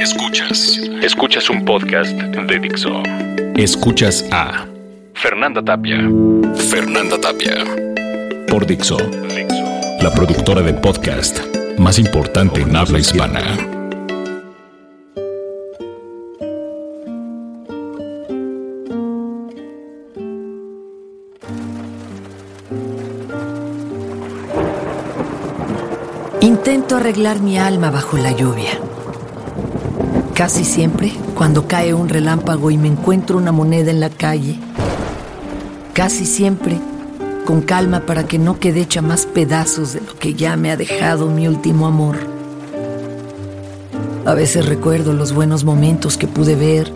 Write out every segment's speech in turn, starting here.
Escuchas. Escuchas un podcast de Dixo. Escuchas a Fernanda Tapia. Fernanda Tapia. Por Dixo. La productora de podcast más importante en habla hispana. Intento arreglar mi alma bajo la lluvia. Casi siempre, cuando cae un relámpago y me encuentro una moneda en la calle, casi siempre, con calma para que no quede hecha más pedazos de lo que ya me ha dejado mi último amor. A veces recuerdo los buenos momentos que pude ver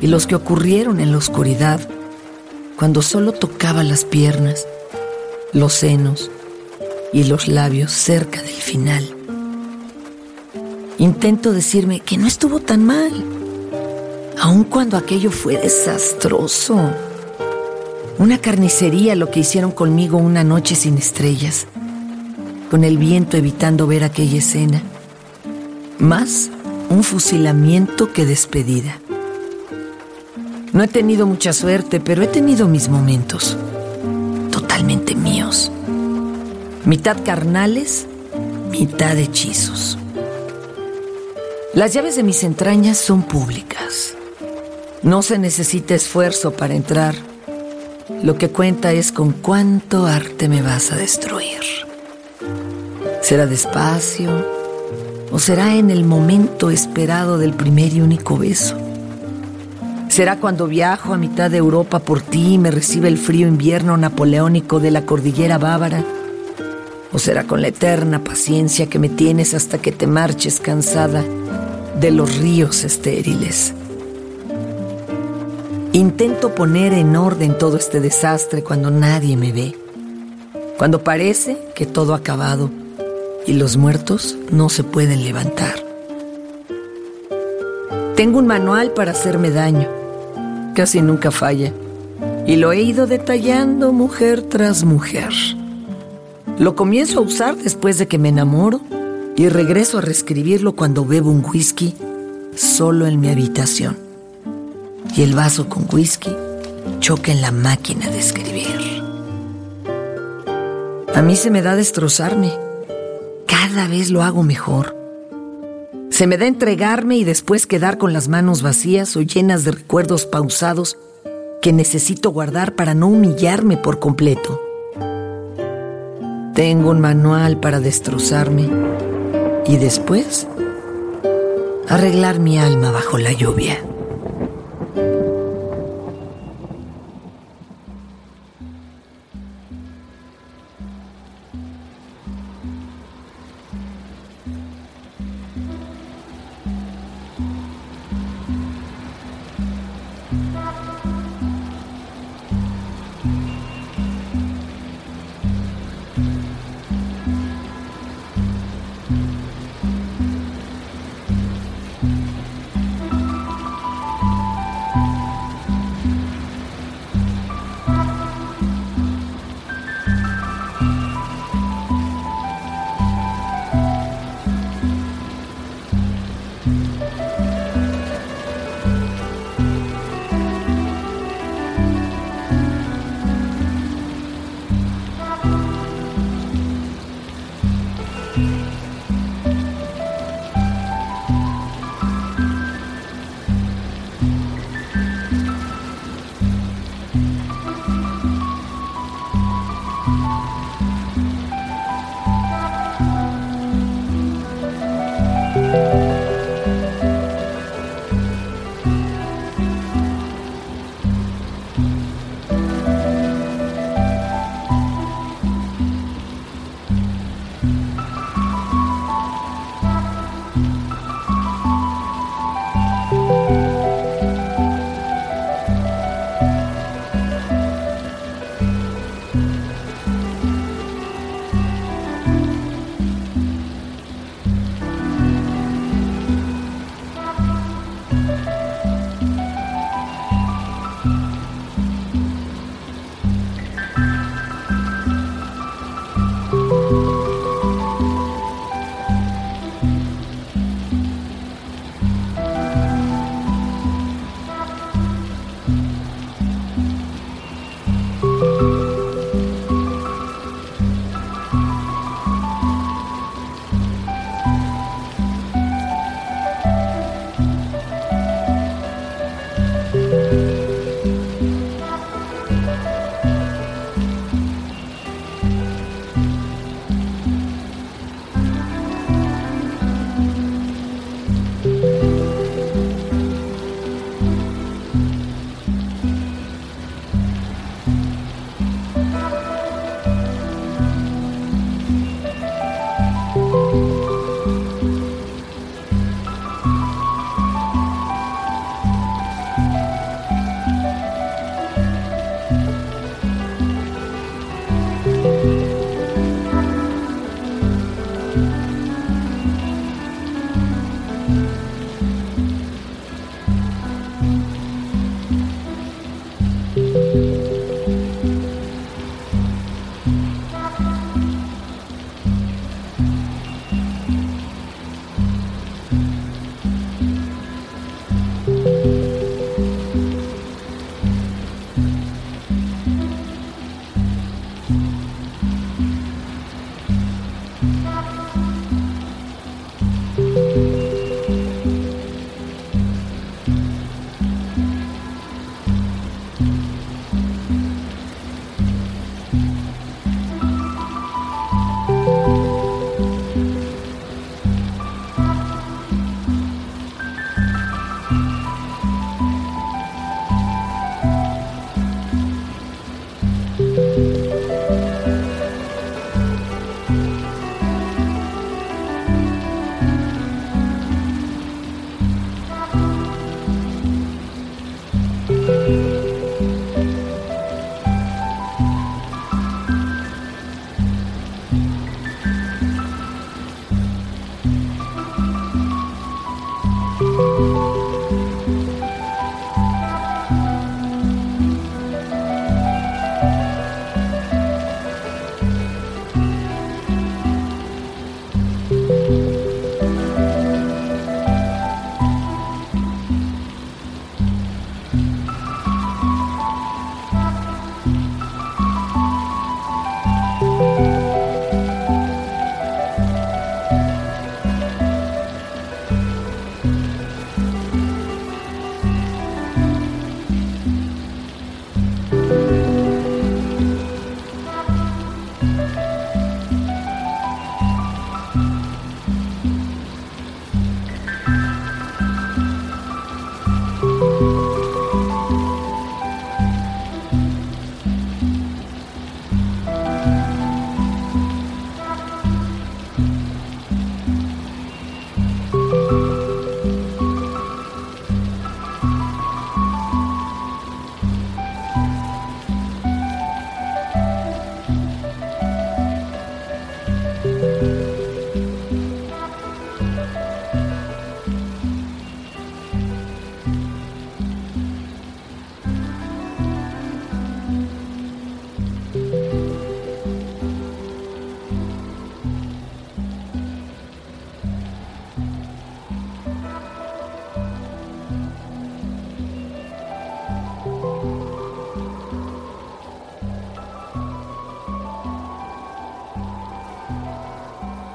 y los que ocurrieron en la oscuridad, cuando solo tocaba las piernas, los senos y los labios cerca del final. Intento decirme que no estuvo tan mal, aun cuando aquello fue desastroso. Una carnicería lo que hicieron conmigo una noche sin estrellas, con el viento evitando ver aquella escena. Más un fusilamiento que despedida. No he tenido mucha suerte, pero he tenido mis momentos, totalmente míos. Mitad carnales, mitad hechizos. Las llaves de mis entrañas son públicas. No se necesita esfuerzo para entrar. Lo que cuenta es con cuánto arte me vas a destruir. ¿Será despacio o será en el momento esperado del primer y único beso? ¿Será cuando viajo a mitad de Europa por ti y me recibe el frío invierno napoleónico de la cordillera bávara? ¿O será con la eterna paciencia que me tienes hasta que te marches cansada de los ríos estériles? Intento poner en orden todo este desastre cuando nadie me ve, cuando parece que todo ha acabado y los muertos no se pueden levantar. Tengo un manual para hacerme daño, casi nunca falla, y lo he ido detallando mujer tras mujer. Lo comienzo a usar después de que me enamoro y regreso a reescribirlo cuando bebo un whisky solo en mi habitación. Y el vaso con whisky choca en la máquina de escribir. A mí se me da destrozarme. Cada vez lo hago mejor. Se me da entregarme y después quedar con las manos vacías o llenas de recuerdos pausados que necesito guardar para no humillarme por completo. Tengo un manual para destrozarme y después arreglar mi alma bajo la lluvia.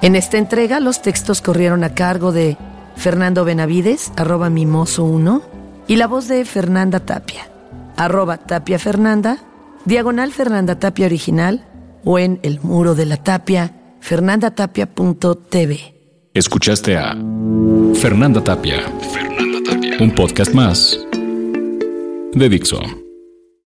En esta entrega los textos corrieron a cargo de Fernando Benavides, arroba mimoso1, y la voz de Fernanda Tapia, arroba Tapia Fernanda, diagonal Fernanda Tapia original, o en el muro de la tapia, fernandatapia.tv. Escuchaste a Fernanda Tapia. Fernanda Tapia. Un podcast más de Dixo.